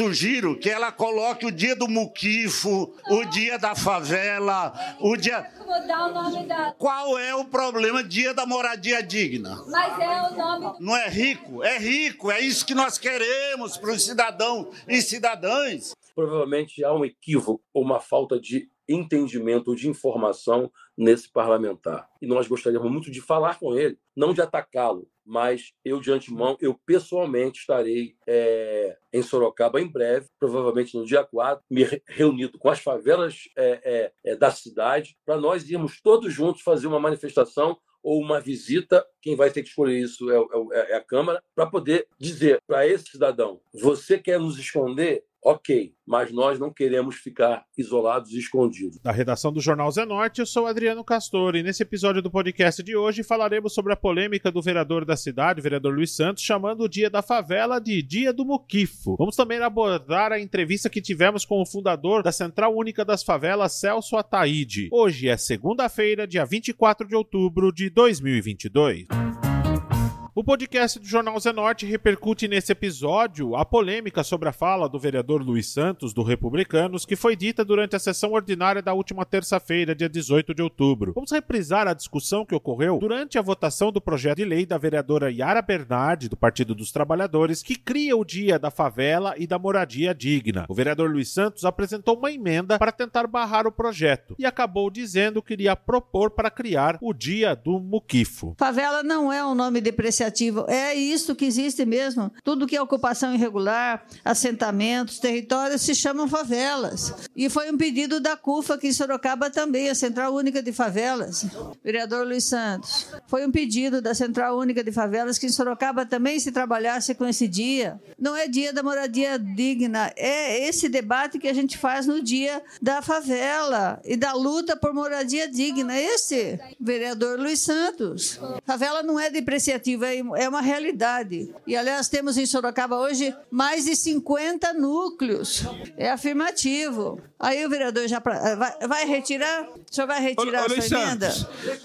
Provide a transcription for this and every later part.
sugiro que ela coloque o dia do muquifo, o dia da favela, o dia. Mudar o nome da. Qual é o problema dia da moradia digna? Mas é o nome. Não é rico? É rico, é isso que nós queremos para os cidadãos e cidadãs. Provavelmente há um equívoco ou uma falta de entendimento, de informação nesse parlamentar. E nós gostaríamos muito de falar com ele, não de atacá-lo, mas eu, de antemão, eu pessoalmente estarei é, em Sorocaba em breve, provavelmente no dia 4, me reunido com as favelas é, é, da cidade, para nós irmos todos juntos fazer uma manifestação ou uma visita, quem vai ter que escolher isso é, é, é a Câmara, para poder dizer para esse cidadão: você quer nos esconder? Ok, mas nós não queremos ficar isolados e escondidos. Da redação do Jornal Zenorte, eu sou Adriano Castor e nesse episódio do podcast de hoje falaremos sobre a polêmica do vereador da cidade, vereador Luiz Santos, chamando o Dia da Favela de Dia do Muquifo. Vamos também abordar a entrevista que tivemos com o fundador da Central Única das Favelas, Celso Ataíde. Hoje é segunda-feira, dia 24 de outubro de 2022. O podcast do Jornal Zenorte repercute nesse episódio a polêmica sobre a fala do vereador Luiz Santos, do Republicanos, que foi dita durante a sessão ordinária da última terça-feira, dia 18 de outubro. Vamos reprisar a discussão que ocorreu durante a votação do projeto de lei da vereadora Yara Bernardi, do Partido dos Trabalhadores, que cria o Dia da Favela e da Moradia Digna. O vereador Luiz Santos apresentou uma emenda para tentar barrar o projeto e acabou dizendo que iria propor para criar o Dia do Muquifo. Favela não é um nome depreciativo é isso que existe mesmo. Tudo que é ocupação irregular, assentamentos, territórios se chamam favelas. E foi um pedido da CUFA aqui em Sorocaba também, a Central Única de Favelas. Vereador Luiz Santos. Foi um pedido da Central Única de Favelas que em Sorocaba também se trabalhasse com esse dia. Não é dia da moradia digna, é esse debate que a gente faz no dia da favela e da luta por moradia digna. Esse vereador Luiz Santos. Favela não é depreciativa, é é uma realidade. E, aliás, temos em Sorocaba hoje mais de 50 núcleos. É afirmativo. Aí o vereador já pra, vai, vai, retirar? O senhor vai retirar ô, a sua emenda?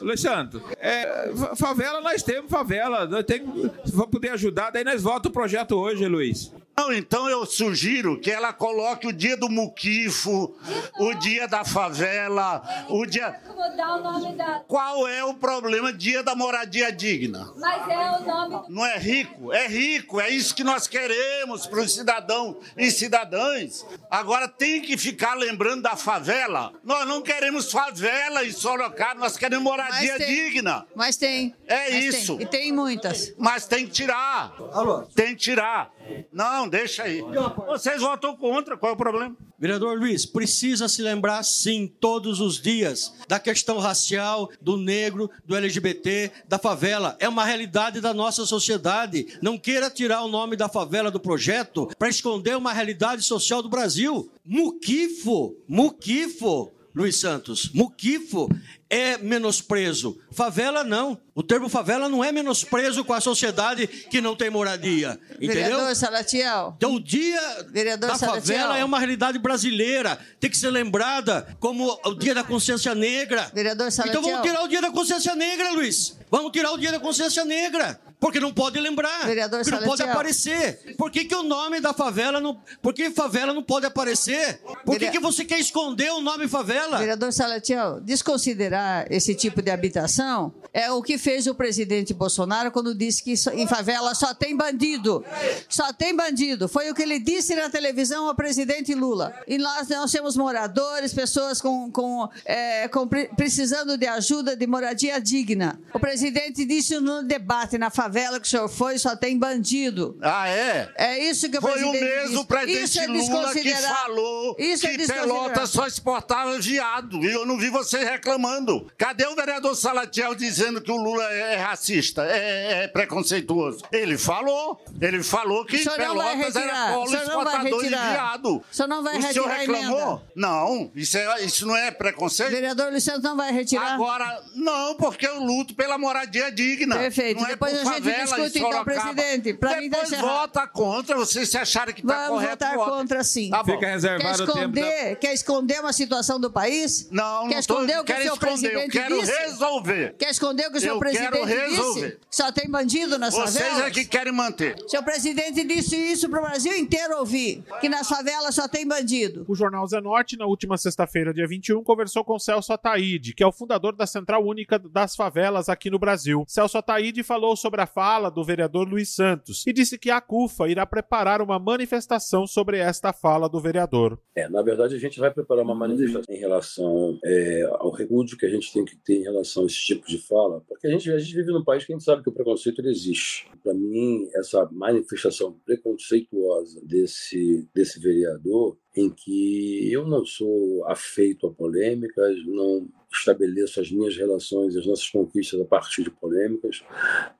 Alexandre, é, favela nós temos favela. Nós temos, se for poder ajudar, daí nós votamos o projeto hoje, Luiz. Não, então eu sugiro que ela coloque o dia do muquifo, o dia da favela, o dia. Mudar o nome da. Qual é o problema dia da moradia digna? Mas é o nome. Não é rico? É rico, é isso que nós queremos para os cidadãos e cidadãs. Agora tem que ficar lembrando da favela. Nós não queremos favela em Sorocaba, nós queremos moradia Mas digna. Mas tem. É Mas isso. Tem. E tem muitas. Mas tem que tirar. Alô? Tem que tirar. Não, deixa aí. Vocês votam contra, qual é o problema? Vereador Luiz, precisa se lembrar, sim, todos os dias, da questão racial, do negro, do LGBT, da favela. É uma realidade da nossa sociedade. Não queira tirar o nome da favela do projeto para esconder uma realidade social do Brasil. Muquifo, muquifo, Luiz Santos, muquifo é menosprezo. Favela não. O termo favela não é menosprezo com a sociedade que não tem moradia. Entendeu? Vereador Salatiel. Então o dia Vereador da Salatiel. favela é uma realidade brasileira. Tem que ser lembrada como o dia da consciência negra. Vereador Salatiel. Então vamos tirar o dia da consciência negra, Luiz. Vamos tirar o dia da consciência negra. Porque não pode lembrar. Vereador porque não pode aparecer. Por que, que o nome da favela não. Por que favela não pode aparecer? Por que, que você quer esconder o nome favela? Vereador Salatiel, desconsiderar esse tipo de habitação é o que fez o presidente Bolsonaro quando disse que em favela só tem bandido. Só tem bandido. Foi o que ele disse na televisão ao presidente Lula. E nós, nós temos moradores, pessoas com, com, é, com precisando de ajuda, de moradia digna. O presidente disse no debate na favela que o senhor foi, só tem bandido. Ah, é? É isso que o foi o mesmo presidente é Lula que falou isso que é Pelotas só exportava viado. E eu não vi você reclamando. Cadê o vereador Salatiel dizendo que o Lula é racista, é, é preconceituoso? Ele falou. Ele falou que Pelotas era polo exportador de viado. O senhor não vai o retirar senhor reclamou? Não, isso, é, isso não é preconceito? Vereador Luciano não vai retirar? Agora, não, porque eu luto pela moradia digna. Perfeito. Não é Depois por favela discute, então, presidente. Pra mim, Depois errado. vota contra, vocês se acharem que está Vamos correto, votar votem. contra, sim. Tá. Fica Quer reservado o tempo da... esconder, quer esconder uma situação do país? Não, Quer não tô, esconder o que o seu esconder, eu presidente quero disse? resolver. Quer esconder o que o seu Eu presidente quero disse? resolver. Que só tem bandido nas Vocês favelas? é que querem manter. Seu presidente disse isso para o Brasil inteiro ouvir, que nas favelas só tem bandido. O jornal Zenorte, na última sexta-feira, dia 21, conversou com Celso Ataíde, que é o fundador da Central Única das Favelas aqui no Brasil. Celso Ataíde falou sobre a fala do vereador Luiz Santos e disse que a CUFA irá preparar uma manifestação sobre esta fala do vereador. É, na verdade, a gente vai preparar uma manifestação em relação é, ao repúdio que a gente tem que ter em relação a esse tipo de fala, porque a gente, a gente vive num país que a gente sabe que o preconceito existe. Para mim, essa manifestação preconceituosa desse, desse vereador, em que eu não sou afeito a polêmicas, não estabeleço as minhas relações, as nossas conquistas a partir de polêmicas,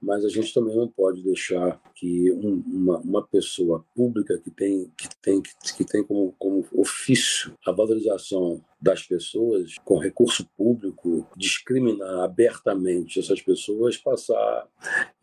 mas a gente também não pode deixar que um, uma, uma pessoa pública que tem que tem que tem como, como ofício a valorização das pessoas com recurso público discriminar abertamente essas pessoas passar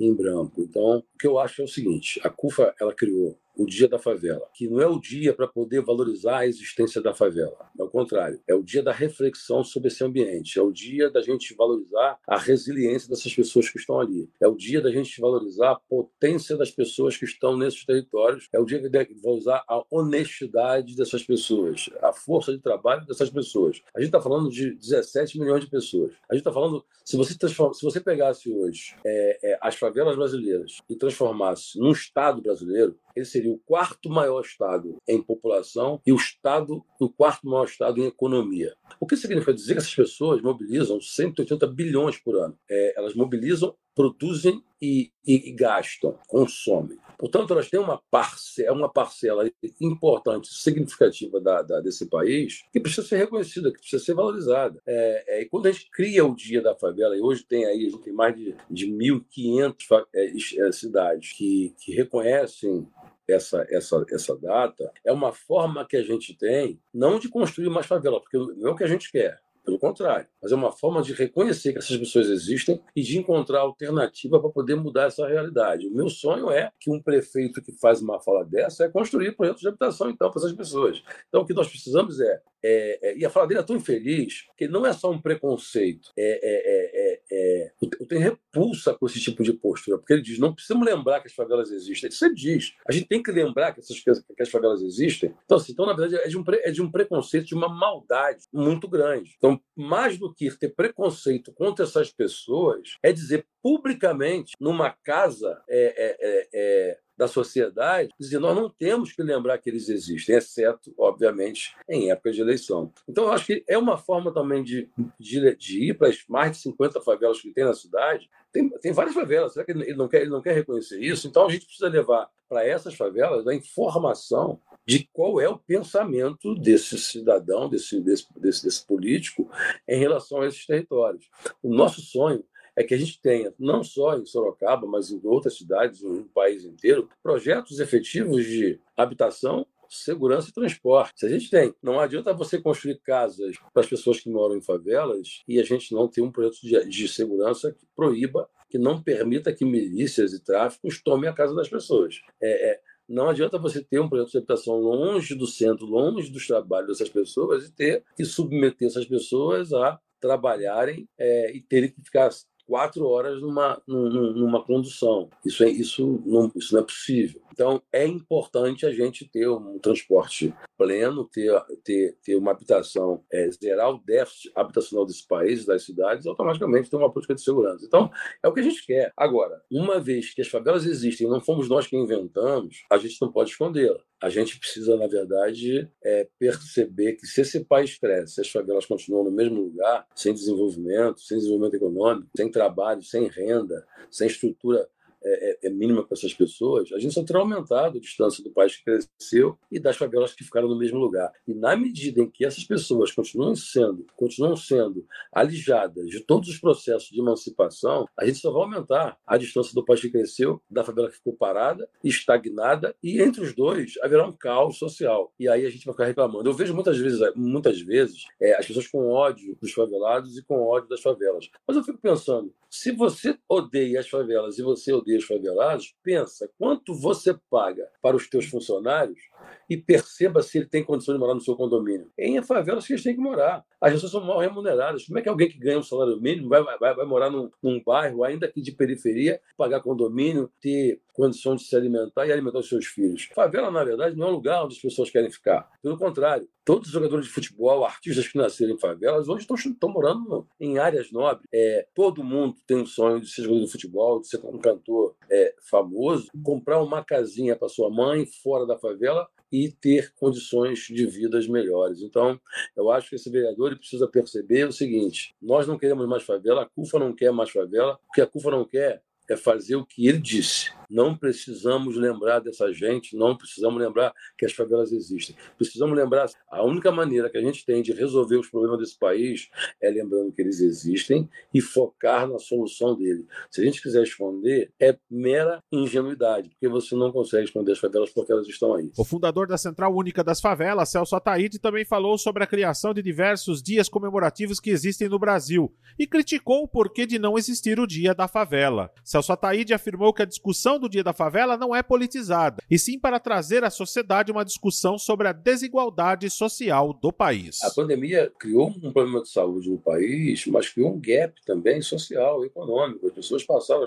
em branco. Então, o que eu acho é o seguinte: a CUFA ela criou o Dia da Favela, que não é o dia para poder valorizar a existência da favela. Ao contrário, é o dia da reflexão sobre esse ambiente, é o dia da gente valorizar a resiliência dessas pessoas que estão ali, é o dia da gente valorizar a potência das pessoas que estão nesses territórios, é o dia de valorizar a honestidade dessas pessoas, a força de trabalho dessas pessoas. A gente está falando de 17 milhões de pessoas. A gente está falando, se você, se você pegasse hoje é, é, as favelas brasileiras e transformasse num Estado brasileiro, ele seria o quarto maior estado em população e o estado o quarto maior estado em economia. O que significa dizer que essas pessoas mobilizam 180 bilhões por ano. É, elas mobilizam, produzem e, e, e, gastam, consomem. Portanto, elas têm uma parcela, uma parcela importante, significativa da, da, desse país que precisa ser reconhecida, que precisa ser valorizada. É, é, e quando a gente cria o Dia da Favela, e hoje tem aí a gente tem mais de, de 1.500 é, cidades que, que reconhecem essa, essa, essa data, é uma forma que a gente tem, não de construir mais favela, porque não é o que a gente quer. Pelo contrário, mas é uma forma de reconhecer que essas pessoas existem e de encontrar alternativa para poder mudar essa realidade. O meu sonho é que um prefeito que faz uma fala dessa é construir projetos de habitação, então, para essas pessoas. Então, o que nós precisamos é. é, é e a fala dele é tão infeliz que não é só um preconceito. É, é, é, eu tenho repulsa com esse tipo de postura, porque ele diz: não precisamos lembrar que as favelas existem. Isso ele diz. A gente tem que lembrar que, essas, que as favelas existem. Então, assim, então na verdade, é de, um, é de um preconceito, de uma maldade muito grande. Então, mais do que ter preconceito contra essas pessoas, é dizer publicamente, numa casa é, é, é, da sociedade, dizer nós não temos que lembrar que eles existem, exceto, obviamente, em época de eleição. Então, eu acho que é uma forma também de, de, de ir para as mais de 50 favelas que tem na cidade. Tem, tem várias favelas, será que ele não, quer, ele não quer reconhecer isso? Então, a gente precisa levar para essas favelas a informação de qual é o pensamento desse cidadão, desse, desse, desse, desse político, em relação a esses territórios. O nosso sonho é que a gente tenha, não só em Sorocaba, mas em outras cidades, no país inteiro, projetos efetivos de habitação, segurança e transporte. Se a gente tem, não adianta você construir casas para as pessoas que moram em favelas e a gente não ter um projeto de, de segurança que proíba, que não permita que milícias e tráficos tomem a casa das pessoas. É, é, não adianta você ter um projeto de habitação longe do centro, longe dos trabalhos dessas pessoas e ter que submeter essas pessoas a trabalharem é, e terem que ficar quatro horas numa, numa condução. Isso, é, isso, não, isso não é possível. Então, é importante a gente ter um transporte pleno, ter, ter, ter uma habitação, é, zerar o déficit habitacional desse país, das cidades, automaticamente ter uma política de segurança. Então, é o que a gente quer. Agora, uma vez que as favelas existem, não fomos nós que inventamos, a gente não pode escondê-la. A gente precisa, na verdade, é, perceber que se esse país cresce, se as favelas continuam no mesmo lugar, sem desenvolvimento, sem desenvolvimento econômico, sem trabalho, sem renda, sem estrutura é, é, mínima para essas pessoas, a gente só terá aumentado a distância do país que cresceu e das favelas que ficaram no mesmo lugar. E na medida em que essas pessoas continuam sendo, continuam sendo alijadas de todos os processos de emancipação, a gente só vai aumentar a distância do país que cresceu, da favela que ficou parada, estagnada, e entre os dois haverá um caos social. E aí a gente vai ficar reclamando. Eu vejo muitas vezes, muitas vezes é, as pessoas com ódio dos favelados e com ódio das favelas. Mas eu fico pensando, se você odeia as favelas e você odeia aldeias faveladas, pensa quanto você paga para os teus funcionários e perceba se ele tem condições de morar no seu condomínio. Em favelas que eles têm que morar. As pessoas são mal remuneradas. Como é que alguém que ganha um salário mínimo vai, vai, vai morar num, num bairro, ainda que de periferia, pagar condomínio, ter condição de se alimentar e alimentar os seus filhos? Favela, na verdade, não é um lugar onde as pessoas querem ficar. Pelo contrário, todos os jogadores de futebol, artistas que nasceram em favelas, hoje estão, estão morando em áreas nobres. É, todo mundo tem um sonho de ser jogador de futebol, de ser um cantor é, famoso, comprar uma casinha para sua mãe fora da favela e ter condições de vidas melhores. Então, eu acho que esse vereador precisa perceber o seguinte: nós não queremos mais favela, a CUFA não quer mais favela, o que a CUFA não quer é fazer o que ele disse. Não precisamos lembrar dessa gente, não precisamos lembrar que as favelas existem. Precisamos lembrar a única maneira que a gente tem de resolver os problemas desse país é lembrando que eles existem e focar na solução dele. Se a gente quiser esconder, é mera ingenuidade, porque você não consegue esconder as favelas porque elas estão aí. O fundador da Central Única das Favelas, Celso Ataíde, também falou sobre a criação de diversos dias comemorativos que existem no Brasil e criticou o porquê de não existir o Dia da Favela. Celso Ataíde afirmou que a discussão do Dia da Favela não é politizada, e sim para trazer à sociedade uma discussão sobre a desigualdade social do país. A pandemia criou um problema de saúde no país, mas criou um gap também social, econômico. As pessoas passaram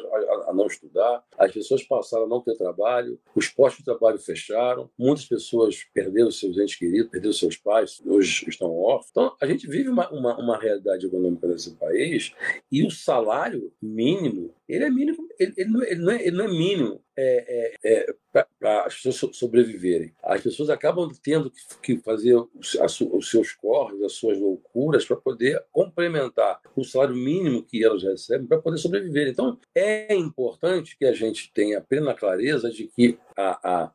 a, não estudar, as pessoas passaram a não ter trabalho, os postos de trabalho fecharam, muitas pessoas perderam seus entes queridos, perderam seus pais, hoje estão órfãos. Então, a gente vive uma, uma, uma realidade econômica nesse país e o salário mínimo, ele é mínimo, ele, ele, não, é, ele, não, é, é mínimo é, é, é para as pessoas sobreviverem. As pessoas acabam tendo que fazer os seus corres, as suas loucuras, para poder complementar o salário mínimo que elas recebem para poder sobreviver. Então, é importante que a gente tenha plena clareza de que a, a,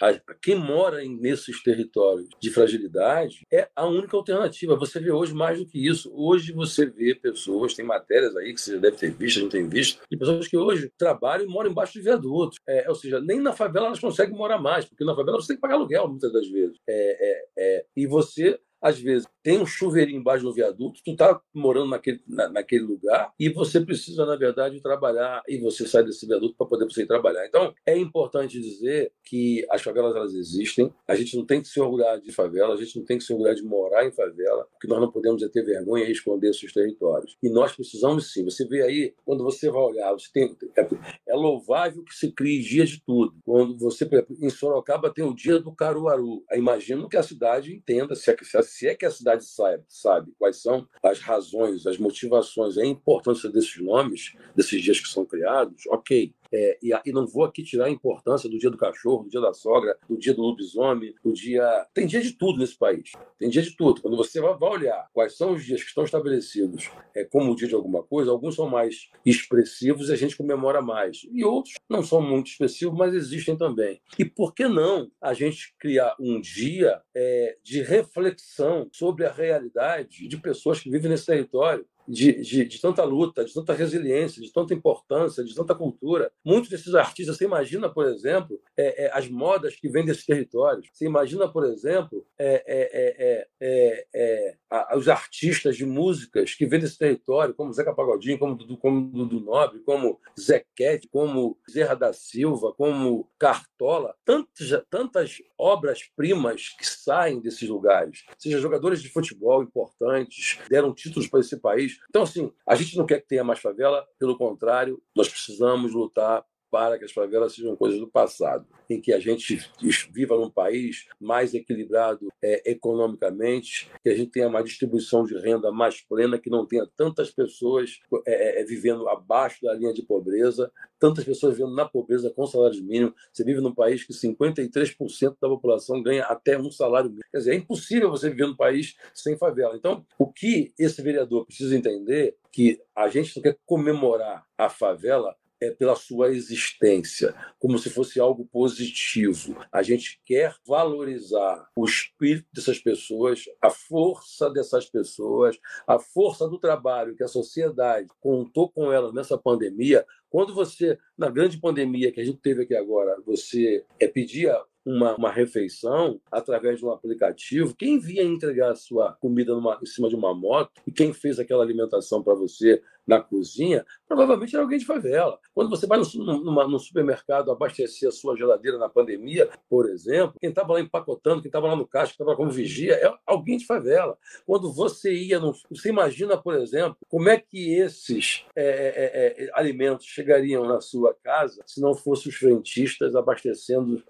a, quem mora nesses territórios de fragilidade é a única alternativa. Você vê hoje mais do que isso. Hoje você vê pessoas, tem matérias aí que você já deve ter visto, a gente tem visto, de pessoas que hoje trabalham e moram embaixo de viadutos. É, ou seja, nem na favela elas conseguem morar mais, porque na favela você tem que pagar aluguel muitas das vezes. É, é, é, e você às vezes tem um chuveirinho embaixo do viaduto, tu está morando naquele, na, naquele lugar e você precisa, na verdade, trabalhar e você sai desse viaduto para poder você ir trabalhar. Então, é importante dizer que as favelas elas existem, a gente não tem que se orgulhar de favela, a gente não tem que se orgulhar de morar em favela, porque nós não podemos é ter vergonha e esconder esses territórios. E nós precisamos sim. Você vê aí, quando você vai olhar, você tem, é, é louvável que se crie dias de tudo. Quando você, em Sorocaba tem o dia do Caruaru. Imagino que a cidade entenda se, se se é que a cidade sabe, sabe quais são as razões, as motivações, a importância desses nomes, desses dias que são criados, ok. É, e, e, não vou aqui tirar a importância do dia do cachorro, do dia da sogra, do dia do lobisomem, do dia. Tem dia de tudo nesse país. Tem dia de tudo. Quando você vai, vai olhar quais são os dias que estão estabelecidos é, como o dia de alguma coisa, alguns são mais expressivos e a gente comemora mais. E outros não são muito expressivos, mas existem também. E por que não a gente criar um dia é, de reflexão sobre a realidade de pessoas que vivem nesse território? De, de, de, tanta luta, de tanta resiliência, de tanta importância, de tanta cultura. Muitos desses artistas, você imagina, por exemplo, é, é, as modas que vêm desses territórios. Você imagina, por exemplo, é, é, é, é a, os artistas de músicas que vêm desse território, como Zeca Pagodinho, como Dudu, como Dudu Nobre, como Zequete, como Zerra da Silva, como Cartola. Tantas, tantas obras-primas que saem desses lugares. Seja jogadores de futebol importantes, deram títulos para esse país então, assim, a gente não quer que tenha mais favela, pelo contrário, nós precisamos lutar para que as favelas sejam coisas do passado, em que a gente viva num país mais equilibrado é, economicamente, que a gente tenha uma distribuição de renda mais plena, que não tenha tantas pessoas é, é, vivendo abaixo da linha de pobreza, tantas pessoas vivendo na pobreza com salários mínimos. Você vive num país que 53% da população ganha até um salário mínimo. Quer dizer, é impossível você viver num país sem favela. Então, o que esse vereador precisa entender que a gente não quer comemorar a favela é pela sua existência, como se fosse algo positivo. A gente quer valorizar o espírito dessas pessoas, a força dessas pessoas, a força do trabalho que a sociedade contou com elas nessa pandemia. Quando você, na grande pandemia que a gente teve aqui agora, você é, pedia uma, uma refeição através de um aplicativo, quem via entregar a sua comida numa, em cima de uma moto e quem fez aquela alimentação para você na cozinha, provavelmente era alguém de favela. Quando você vai no, numa, no supermercado abastecer a sua geladeira na pandemia, por exemplo, quem estava lá empacotando, quem estava lá no caixa, quem estava como vigia, é alguém de favela. Quando você ia, no, você imagina, por exemplo, como é que esses é, é, é, alimentos chegariam na sua casa se não fossem os frentistas abastecendo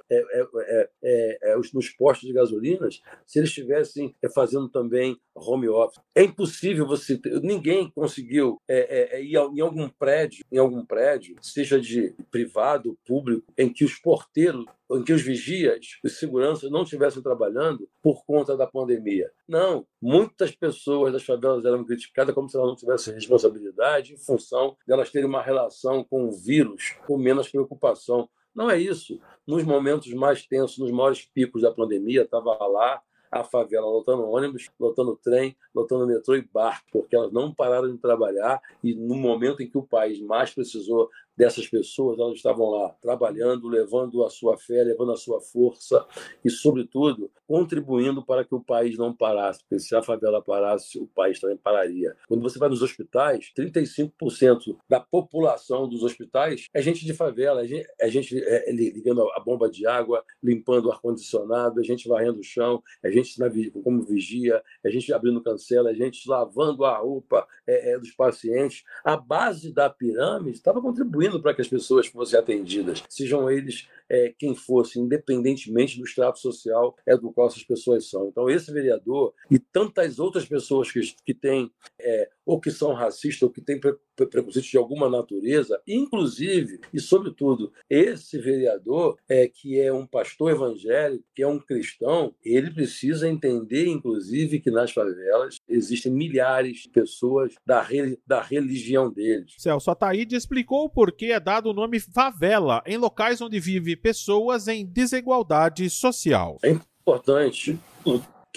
é, é, é, os, nos postos de gasolinas, se eles estivessem fazendo também home office. É impossível você ninguém conseguiu é, é, ir em algum prédio, em algum prédio, seja de privado, público, em que os porteiros, em que os vigias, os seguranças não estivessem trabalhando por conta da pandemia. Não, muitas pessoas das favelas eram criticadas como se elas não tivessem responsabilidade em função de elas terem uma relação com o vírus com menos preocupação. Não é isso. Nos momentos mais tensos, nos maiores picos da pandemia, estava lá a favela lotando ônibus, lotando trem, lotando metrô e barco, porque elas não pararam de trabalhar e no momento em que o país mais precisou dessas pessoas, elas estavam lá trabalhando, levando a sua fé, levando a sua força e, sobretudo, contribuindo para que o país não parasse, porque se a favela parasse, o país também pararia. Quando você vai nos hospitais, 35% da população dos hospitais é gente de favela, é gente, é gente é, ligando a bomba de água, limpando o ar-condicionado, é gente varrendo o chão, é gente como vigia, é gente abrindo cancela, é gente lavando a roupa é, é, dos pacientes. A base da pirâmide estava contribuindo para que as pessoas fossem atendidas, sejam eles é, quem fosse, independentemente do extrato social é do qual essas pessoas são. Então, esse vereador e tantas outras pessoas que, que têm, é, ou que são racistas, ou que têm pre, preconceitos de alguma natureza, inclusive e sobretudo, esse vereador, é, que é um pastor evangélico, que é um cristão, ele precisa entender, inclusive, que nas favelas existem milhares de pessoas da, da religião deles. Celso Ataíde explicou o porquê é dado o nome favela em locais onde vive pessoas em desigualdade social. É importante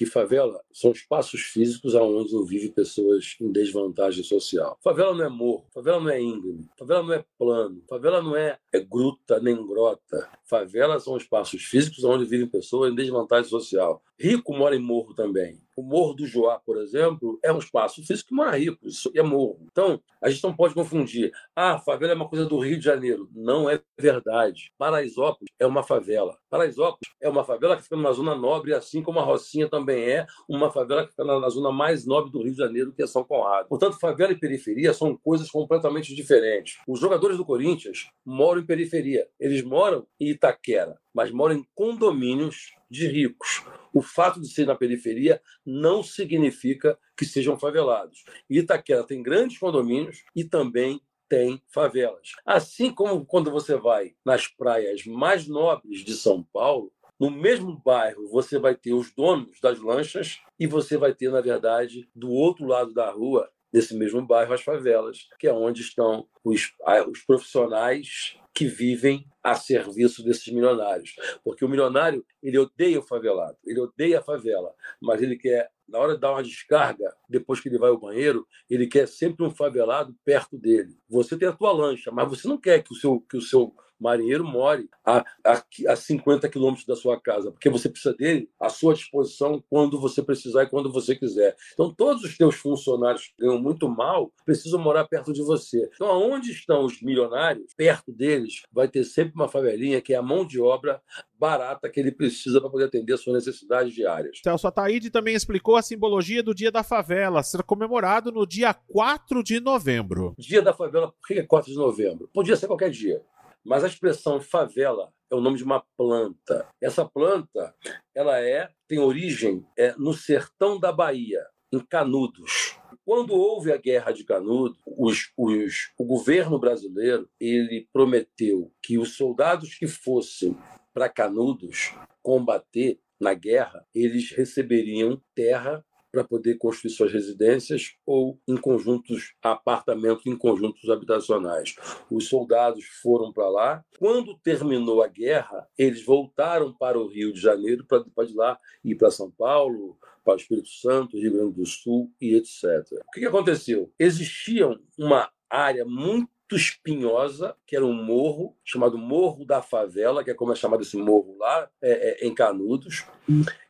que favela são espaços físicos onde vivem pessoas em desvantagem social. Favela não é morro, favela não é íngreme, favela não é plano, favela não é, é gruta nem grota. Favela são espaços físicos onde vivem pessoas em desvantagem social. Rico mora em morro também. O Morro do Joá, por exemplo, é um espaço físico que mora rico, isso é morro. Então, a gente não pode confundir. Ah, favela é uma coisa do Rio de Janeiro. Não é verdade. Paraisópolis é uma favela. Paraisópolis é uma favela que fica numa zona nobre, assim como a Rocinha também é favela que fica na, zona mais nobre do Rio de Janeiro, que é São Conrado. Portanto, favela e periferia são coisas completamente diferentes. Os jogadores do Corinthians moram em periferia. Eles moram em Itaquera, mas moram em condomínios de ricos. O fato de ser na periferia não significa que sejam favelados. Itaquera tem grandes condomínios e também tem favelas. Assim como quando você vai nas praias mais nobres de São Paulo, no mesmo bairro você vai ter os donos das lanchas e você vai ter, na verdade, do outro lado da rua, nesse mesmo bairro, as favelas, que é onde estão os, os profissionais que vivem a serviço desses milionários. Porque o milionário, ele odeia o favelado, ele odeia a favela, mas ele quer, na hora de dar uma descarga, depois que ele vai ao banheiro, ele quer sempre um favelado perto dele. Você tem a tua lancha, mas você não quer que o seu, que o seu marinheiro more a, a, a 50 quilômetros da sua casa, porque você precisa dele à sua disposição quando você precisar e quando você quiser. Então, todos os teus funcionários que ganham muito mal precisam morar perto de você. Então, aonde estão os milionários, perto deles, vai ter sempre uma favelinha que é a mão de obra barata que ele precisa para poder atender as suas necessidades diárias. Celso Ataíde também explicou a simbologia do Dia da Favela, ser comemorado no dia 4 de novembro. Dia da Favela, por que é 4 de novembro? Podia ser qualquer dia. Mas a expressão favela é o nome de uma planta. Essa planta, ela é tem origem é, no sertão da Bahia, em Canudos. Quando houve a guerra de Canudos, os, os, o governo brasileiro ele prometeu que os soldados que fossem para Canudos combater na guerra, eles receberiam terra para poder construir suas residências ou em conjuntos, apartamentos em conjuntos habitacionais. Os soldados foram para lá. Quando terminou a guerra, eles voltaram para o Rio de Janeiro para de lá ir para São Paulo, para o Espírito Santo, Rio Grande do Sul e etc. O que aconteceu? Existia uma área muito espinhosa, que era um morro chamado Morro da Favela, que é como é chamado esse morro lá, é, é, em Canudos,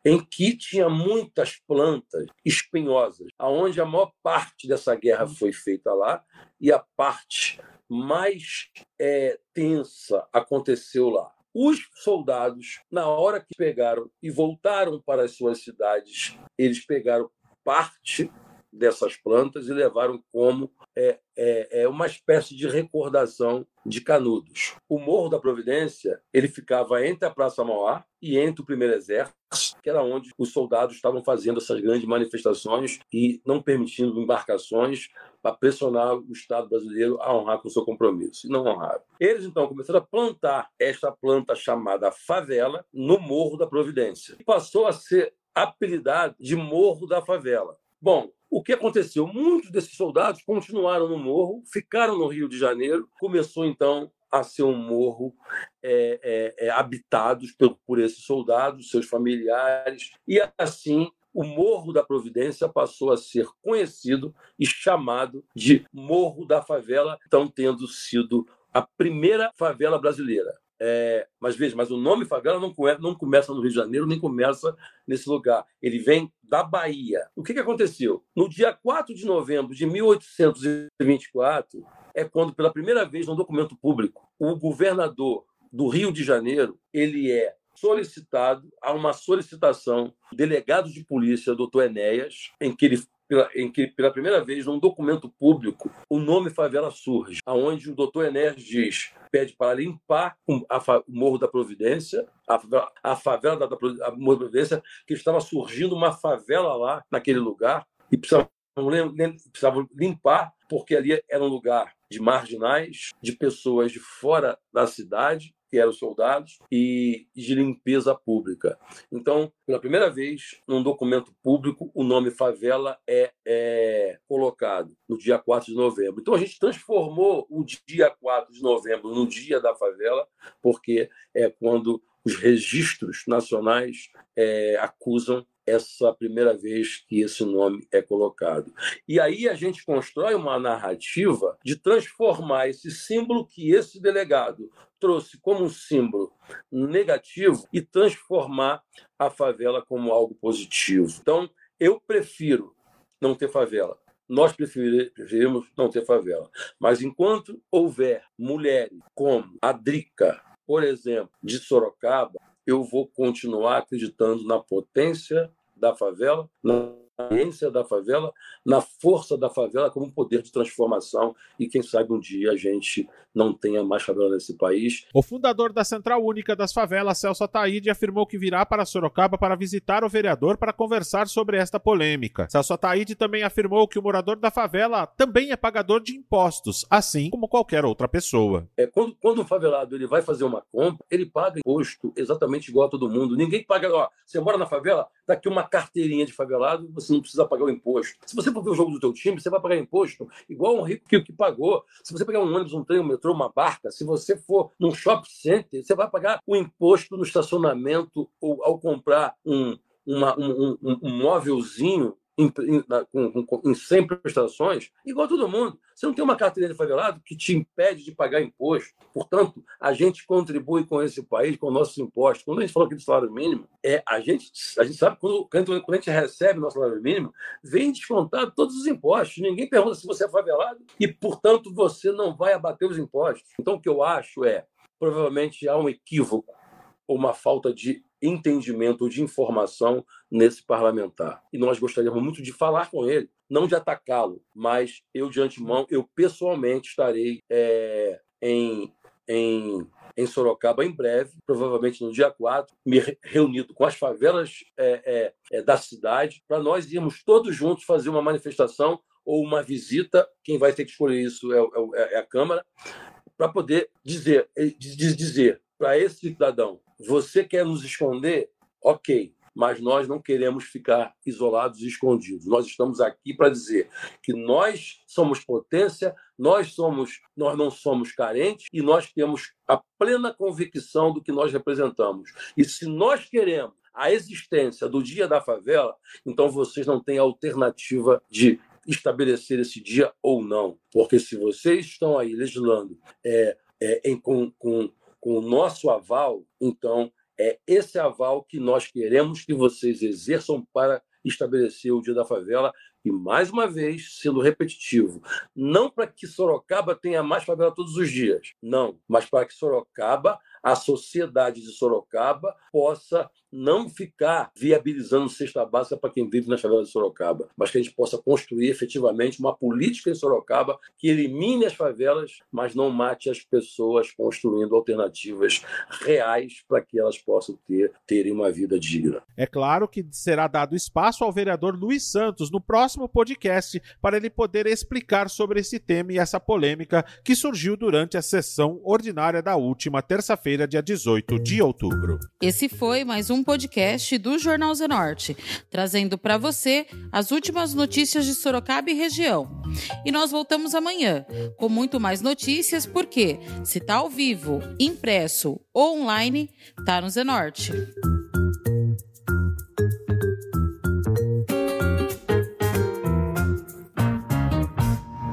em que tinha muitas plantas espinhosas, aonde a maior parte dessa guerra foi feita lá e a parte mais é, tensa aconteceu lá. Os soldados, na hora que pegaram e voltaram para as suas cidades, eles pegaram parte dessas plantas e levaram como é, é, é, uma espécie de recordação de Canudos. O Morro da Providência ele ficava entre a Praça Mauá e entre o Primeiro Exército, que era onde os soldados estavam fazendo essas grandes manifestações e não permitindo embarcações para pressionar o Estado brasileiro a honrar com o seu compromisso. E não honraram. Eles, então, começaram a plantar esta planta chamada favela no Morro da Providência. E passou a ser apelidado de Morro da Favela. Bom, o que aconteceu? Muitos desses soldados continuaram no morro, ficaram no Rio de Janeiro. Começou então a ser um morro é, é, é, habitado por, por esses soldados, seus familiares, e assim o Morro da Providência passou a ser conhecido e chamado de Morro da Favela, então tendo sido a primeira favela brasileira. É, mas veja, mas o nome favela não, não, começa no Rio de Janeiro, nem começa nesse lugar. Ele vem da Bahia. O que, que aconteceu? No dia 4 de novembro de 1824, é quando, pela primeira vez, no documento público, o governador do Rio de Janeiro ele é solicitado a uma solicitação do delegado de polícia, doutor Enéas, em que ele em que pela primeira vez num documento público o nome favela surge, aonde o doutor Enéas diz pede para limpar o Morro da Providência, a favela, a favela da, da Morro da Providência, que estava surgindo uma favela lá naquele lugar e precisavam, precisavam limpar porque ali era um lugar de marginais, de pessoas de fora da cidade que eram soldados, e de limpeza pública. Então, pela primeira vez, num documento público, o nome favela é, é, colocado no dia 4 de novembro. Então, a gente transformou o dia 4 de novembro no dia da favela, porque é quando os registros nacionais é, acusam essa primeira vez que esse nome é colocado. E aí a gente constrói uma narrativa de transformar esse símbolo que esse delegado trouxe como um símbolo negativo e transformar a favela como algo positivo. Então, eu prefiro não ter favela. Nós preferimos não ter favela. Mas enquanto houver mulheres como a Drica, por exemplo, de Sorocaba, eu vou continuar acreditando na potência da favela, ciência da favela, na força da favela como um poder de transformação e quem sabe um dia a gente não tenha mais favela nesse país. O fundador da Central Única das Favelas, Celso Ataíde, afirmou que virá para Sorocaba para visitar o vereador para conversar sobre esta polêmica. Celso Ataíde também afirmou que o morador da favela também é pagador de impostos, assim como qualquer outra pessoa. É, quando, quando um favelado ele vai fazer uma compra, ele paga imposto exatamente igual a todo mundo. Ninguém paga, ó, você mora na favela, tá aqui uma carteirinha de favelado, você não precisa pagar o imposto. Se você for ver o jogo do teu time, você vai pagar imposto igual um rico que, que pagou. Se você pegar um ônibus, um trem, um metrô, uma barca, se você for num shopping center, você vai pagar o imposto no estacionamento ou ao comprar um, uma, um, um, um móvelzinho em, em, com, em 100 prestações, igual todo mundo. Você não tem uma carteira de favelado que te impede de pagar imposto. Portanto, a gente contribui com esse país, com nossos impostos. Quando a gente falou aqui do salário mínimo, é, a, gente, a gente sabe quando, quando a gente recebe nosso salário mínimo, vem descontado todos os impostos. Ninguém pergunta se você é favelado e, portanto, você não vai abater os impostos. Então, o que eu acho é, provavelmente há um equívoco ou uma falta de entendimento de informação nesse parlamentar. E nós gostaríamos muito de falar com ele, não de atacá-lo, mas eu, de antemão, eu pessoalmente estarei é, em, em, em Sorocaba em breve, provavelmente no dia 4, me reunido com as favelas é, é, é, da cidade, para nós irmos todos juntos fazer uma manifestação ou uma visita, quem vai ter que escolher isso é, é, é a Câmara, para poder dizer, dizer para esse cidadão você quer nos esconder? Ok, mas nós não queremos ficar isolados e escondidos. Nós estamos aqui para dizer que nós somos potência, nós somos, nós não somos carentes e nós temos a plena convicção do que nós representamos. E se nós queremos a existência do Dia da Favela, então vocês não têm alternativa de estabelecer esse dia ou não. Porque se vocês estão aí legislando é, é, em, com, com, com o nosso aval, então é esse aval que nós queremos que vocês exerçam para estabelecer o Dia da Favela. E, mais uma vez, sendo repetitivo, não para que Sorocaba tenha mais favela todos os dias, não, mas para que Sorocaba, a sociedade de Sorocaba, possa não ficar viabilizando cesta básica para quem vive nas favelas de Sorocaba, mas que a gente possa construir efetivamente uma política em Sorocaba que elimine as favelas, mas não mate as pessoas, construindo alternativas reais para que elas possam ter terem uma vida digna. É claro que será dado espaço ao vereador Luiz Santos no próximo podcast para ele poder explicar sobre esse tema e essa polêmica que surgiu durante a sessão ordinária da última terça-feira, dia 18 de outubro. Esse foi mais um podcast do Jornal Zenorte, trazendo para você as últimas notícias de Sorocaba e região. E nós voltamos amanhã com muito mais notícias, porque se tá ao vivo, impresso ou online, tá no Zenorte.